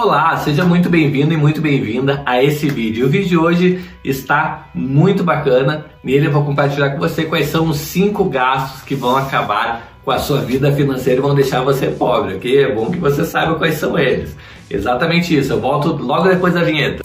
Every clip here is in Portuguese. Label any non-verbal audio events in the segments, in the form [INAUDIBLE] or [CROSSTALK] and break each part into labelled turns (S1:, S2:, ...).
S1: Olá, seja muito bem-vindo e muito bem-vinda a esse vídeo. O vídeo de hoje está muito bacana. Nele eu vou compartilhar com você quais são os cinco gastos que vão acabar com a sua vida financeira e vão deixar você pobre, ok? É bom que você saiba quais são eles. Exatamente isso. Eu volto logo depois da vinheta.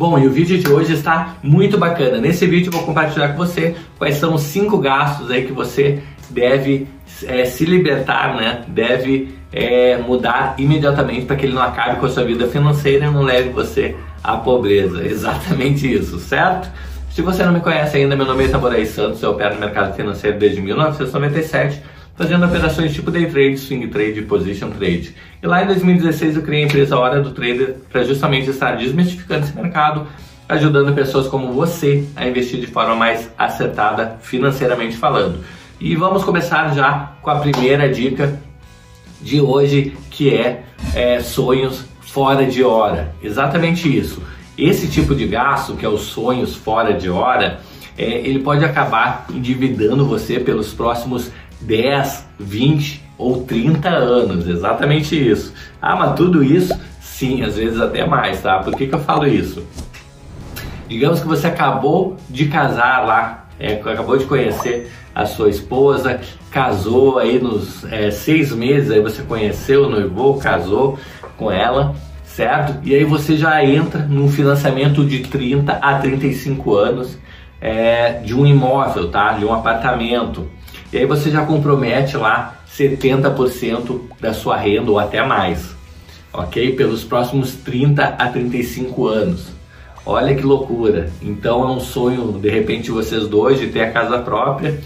S1: Bom, e o vídeo de hoje está muito bacana. Nesse vídeo eu vou compartilhar com você quais são os cinco gastos aí que você deve é, se libertar, né? Deve é, mudar imediatamente para que ele não acabe com a sua vida financeira e não leve você à pobreza. [LAUGHS] Exatamente isso, certo? Se você não me conhece ainda, meu nome é Itaboraí Santos, eu opero no mercado financeiro desde 1997 fazendo operações tipo day trade, swing trade position trade. E lá em 2016 eu criei a empresa Hora do Trader para justamente estar desmistificando esse mercado, ajudando pessoas como você a investir de forma mais acertada financeiramente falando. E vamos começar já com a primeira dica de hoje, que é, é sonhos fora de hora. Exatamente isso. Esse tipo de gasto, que é os sonhos fora de hora, é, ele pode acabar endividando você pelos próximos 10, 20 ou 30 anos, exatamente isso. Ah, mas tudo isso? Sim, às vezes até mais, tá? Por que, que eu falo isso? Digamos que você acabou de casar lá, é, acabou de conhecer a sua esposa, casou aí nos é, seis meses, aí você conheceu, noivou, casou com ela, certo? E aí você já entra num financiamento de 30 a 35 anos é, de um imóvel, tá? De um apartamento. E aí você já compromete lá 70% da sua renda ou até mais, ok? Pelos próximos 30 a 35 anos. Olha que loucura! Então é um sonho, de repente, vocês dois de ter a casa própria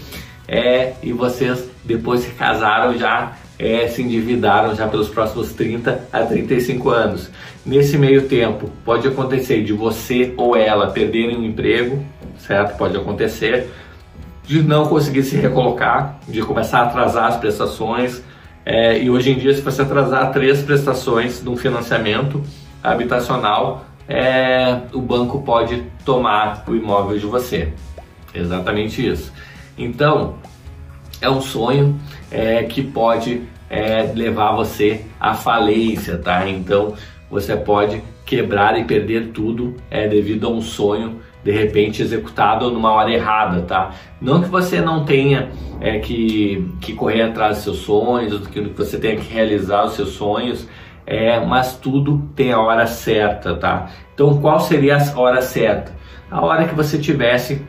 S1: é, e vocês depois se casaram já é, se endividaram já pelos próximos 30 a 35 anos. Nesse meio tempo, pode acontecer de você ou ela perderem um emprego, certo? Pode acontecer de não conseguir se recolocar, de começar a atrasar as prestações. É, e hoje em dia, se você atrasar três prestações de um financiamento habitacional, é, o banco pode tomar o imóvel de você. Exatamente isso. Então, é um sonho é, que pode é, levar você à falência, tá? Então, você pode quebrar e perder tudo é, devido a um sonho de repente executado numa hora errada, tá? Não que você não tenha é, que, que correr atrás dos seus sonhos, que você tenha que realizar os seus sonhos, é, mas tudo tem a hora certa, tá? Então qual seria a hora certa? A hora que você tivesse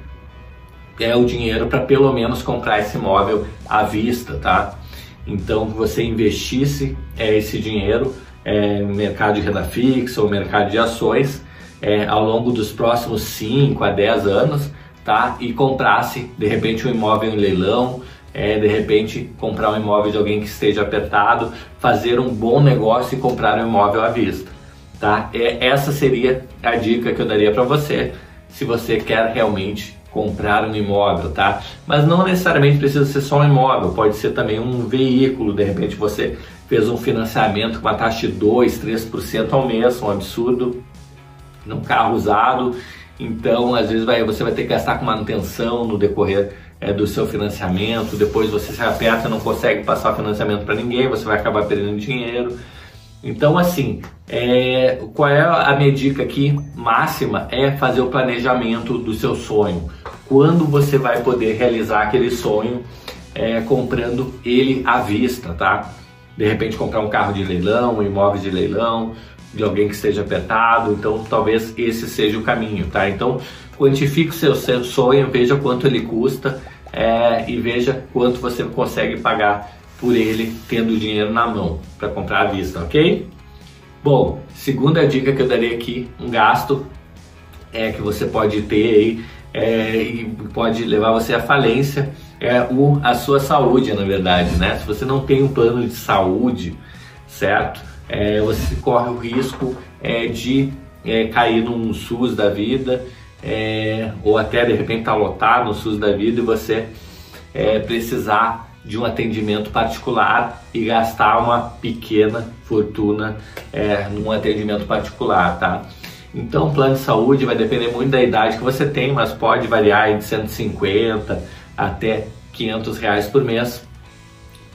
S1: é, o dinheiro para pelo menos comprar esse imóvel à vista, tá? Então você investisse é, esse dinheiro é, mercado de renda fixa ou mercado de ações é, ao longo dos próximos 5 a 10 anos, tá? E comprasse de repente um imóvel em leilão, é, de repente comprar um imóvel de alguém que esteja apertado, fazer um bom negócio e comprar um imóvel à vista, tá? É, essa seria a dica que eu daria para você, se você quer realmente comprar um imóvel, tá? Mas não necessariamente precisa ser só um imóvel, pode ser também um veículo, de repente você fez um financiamento com uma taxa de 2, 3% ao mês, um absurdo, num carro usado. Então, às vezes vai, você vai ter que gastar com manutenção no decorrer é, do seu financiamento. Depois você se aperta, não consegue passar o financiamento para ninguém, você vai acabar perdendo dinheiro. Então, assim, é, qual é a minha dica aqui máxima? É fazer o planejamento do seu sonho. Quando você vai poder realizar aquele sonho é, comprando ele à vista, tá? De repente comprar um carro de leilão, um imóvel de leilão, de alguém que esteja apertado, então talvez esse seja o caminho, tá? Então quantifique o seu, seu sonho, veja quanto ele custa é, e veja quanto você consegue pagar por ele tendo dinheiro na mão para comprar à vista, ok? Bom, segunda dica que eu daria aqui, um gasto é que você pode ter aí é, e pode levar você à falência é o, a sua saúde, na verdade, né? Se você não tem um plano de saúde, certo? É, você corre o risco é, de é, cair num SUS da vida, é, ou até de repente estar tá lotado no SUS da vida e você é, precisar de um atendimento particular e gastar uma pequena fortuna é, num atendimento particular, tá? Então, o plano de saúde vai depender muito da idade que você tem, mas pode variar de 150 até 500 reais por mês.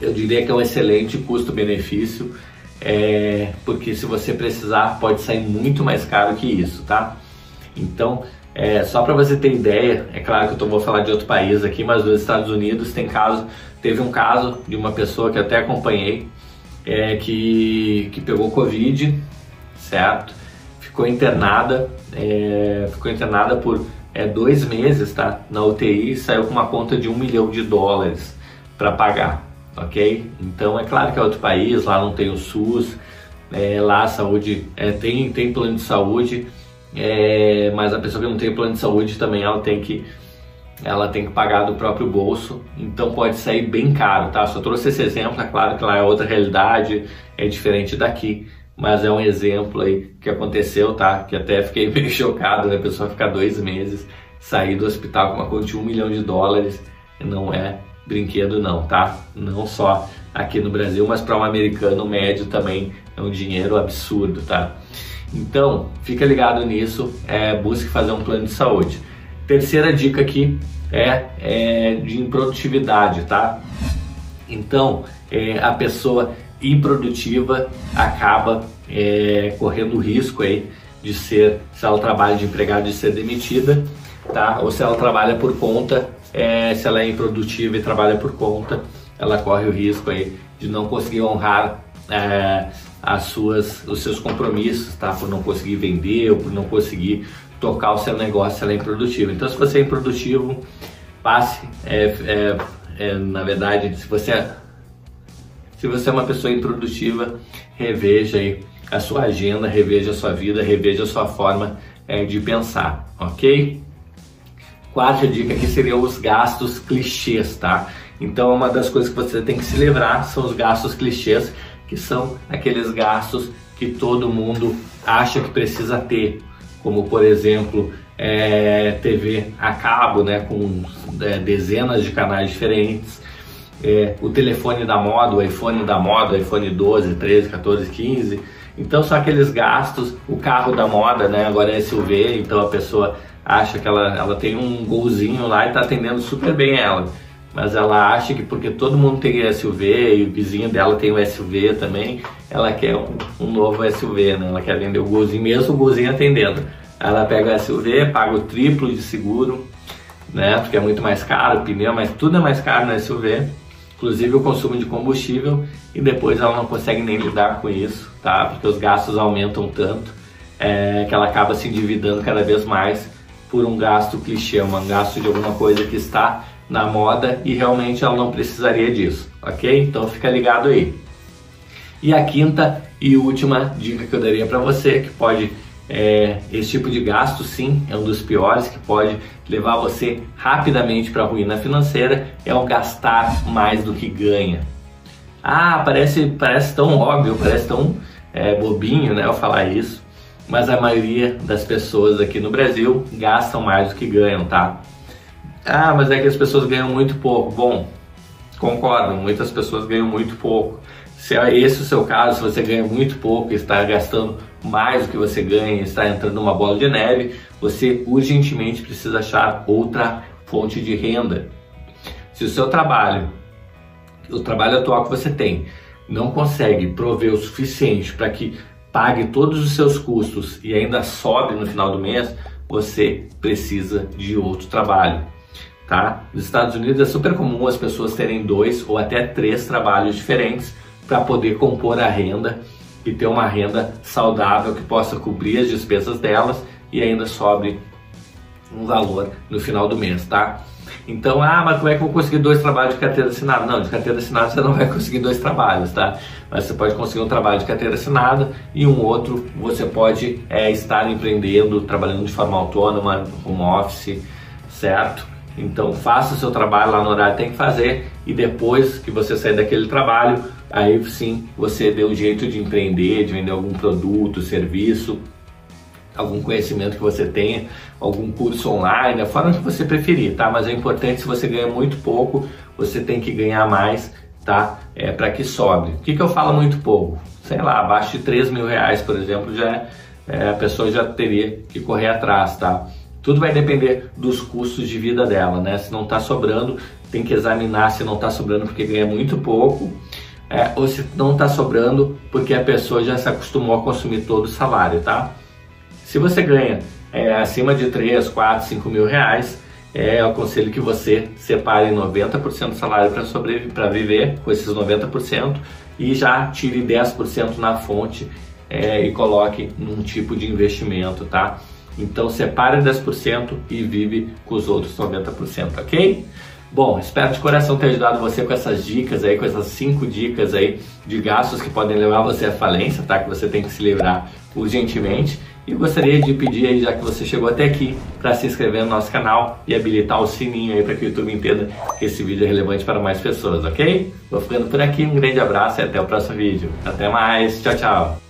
S1: Eu diria que é um excelente custo-benefício, é, porque se você precisar, pode sair muito mais caro que isso, tá? Então, é, só para você ter ideia, é claro que eu tô, vou falar de outro país aqui, mas nos Estados Unidos tem caso, teve um caso de uma pessoa que até acompanhei, é, que, que pegou Covid, certo? Ficou internada, é, ficou internada por é, dois meses, tá? Na UTI saiu com uma conta de um milhão de dólares para pagar, ok? Então é claro que é outro país, lá não tem o SUS, é, lá a saúde é, tem, tem plano de saúde, é, mas a pessoa que não tem plano de saúde também ela tem que ela tem que pagar do próprio bolso, então pode sair bem caro, tá? Só trouxe esse exemplo, é claro que lá é outra realidade, é diferente daqui, mas é um exemplo aí que aconteceu, tá? Que até fiquei [LAUGHS] meio chocado, né? A pessoa ficar dois meses, sair do hospital com uma conta de um milhão de dólares, não é brinquedo não, tá? Não só aqui no Brasil, mas para um americano médio também é um dinheiro absurdo, tá? Então, fica ligado nisso, é, busque fazer um plano de saúde. Terceira dica aqui é, é de improdutividade, tá? Então, é, a pessoa improdutiva acaba é, correndo risco aí de ser, se ela trabalha de empregado, de ser demitida, tá? Ou se ela trabalha por conta, é, se ela é improdutiva e trabalha por conta, ela corre o risco aí de não conseguir honrar é, as suas, os seus compromissos, tá? Por não conseguir vender ou por não conseguir tocar o seu negócio se ela é improdutivo. Então, se você é improdutivo, passe. É, é, é, na verdade, se você é, se você é uma pessoa improdutiva, reveja aí a sua agenda, reveja a sua vida, reveja a sua forma é, de pensar, ok? Quarta dica aqui seriam os gastos clichês, tá? Então, uma das coisas que você tem que se livrar são os gastos clichês que são aqueles gastos que todo mundo acha que precisa ter, como por exemplo é, TV a cabo, né, com é, dezenas de canais diferentes, é, o telefone da moda, o iPhone da moda, iPhone 12, 13, 14, 15. Então são aqueles gastos, o carro da moda, né, agora é SUV, então a pessoa acha que ela, ela tem um golzinho lá e está atendendo super bem ela mas ela acha que porque todo mundo tem SUV e o vizinho dela tem o SUV também, ela quer um, um novo SUV, né? Ela quer vender o golzinho, mesmo o golzinho atendendo. Ela pega o SUV, paga o triplo de seguro, né? Porque é muito mais caro, pneu, mas tudo é mais caro no SUV, inclusive o consumo de combustível, e depois ela não consegue nem lidar com isso, tá? Porque os gastos aumentam tanto é, que ela acaba se endividando cada vez mais por um gasto clichê, um gasto de alguma coisa que está na moda e realmente ela não precisaria disso, ok? Então fica ligado aí. E a quinta e última dica que eu daria para você, que pode é, esse tipo de gasto sim é um dos piores que pode levar você rapidamente para a ruína financeira, é o gastar mais do que ganha. Ah, parece, parece tão óbvio, parece tão é, bobinho né, eu falar isso, mas a maioria das pessoas aqui no Brasil gastam mais do que ganham, tá? Ah, mas é que as pessoas ganham muito pouco. Bom, concordo, muitas pessoas ganham muito pouco. Se é esse o seu caso, se você ganha muito pouco e está gastando mais do que você ganha, está entrando numa bola de neve, você urgentemente precisa achar outra fonte de renda. Se o seu trabalho, o trabalho atual que você tem, não consegue prover o suficiente para que pague todos os seus custos e ainda sobe no final do mês, você precisa de outro trabalho tá? Nos Estados Unidos é super comum as pessoas terem dois ou até três trabalhos diferentes para poder compor a renda e ter uma renda saudável que possa cobrir as despesas delas e ainda sobre um valor no final do mês, tá? Então, ah, mas como é que eu vou conseguir dois trabalhos de carteira assinada? Não, de carteira assinada você não vai conseguir dois trabalhos, tá? Mas você pode conseguir um trabalho de carteira assinada e um outro você pode é, estar empreendendo, trabalhando de forma autônoma, home office, certo? Então faça o seu trabalho lá no horário que tem que fazer e depois que você sair daquele trabalho, aí sim você dê um jeito de empreender, de vender algum produto, serviço, algum conhecimento que você tenha, algum curso online, a forma que você preferir, tá? Mas é importante se você ganha muito pouco, você tem que ganhar mais, tá? É, para que sobre. O que, que eu falo muito pouco? Sei lá, abaixo de 3 mil reais, por exemplo, já é, a pessoa já teria que correr atrás, tá? Tudo vai depender dos custos de vida dela, né? Se não está sobrando, tem que examinar se não está sobrando porque ganha muito pouco, é, ou se não está sobrando porque a pessoa já se acostumou a consumir todo o salário, tá? Se você ganha é, acima de 3, 4, 5 mil reais, é, eu aconselho que você separe 90% do salário para sobreviver, para viver com esses 90% e já tire 10% na fonte é, e coloque num tipo de investimento, tá? Então separe 10% e vive com os outros 90%, ok? Bom, espero de coração ter ajudado você com essas dicas aí, com essas cinco dicas aí de gastos que podem levar você à falência, tá? Que você tem que se livrar urgentemente. E gostaria de pedir aí, já que você chegou até aqui, para se inscrever no nosso canal e habilitar o sininho aí para que o YouTube entenda que esse vídeo é relevante para mais pessoas, ok? Vou ficando por aqui, um grande abraço e até o próximo vídeo. Até mais, tchau, tchau!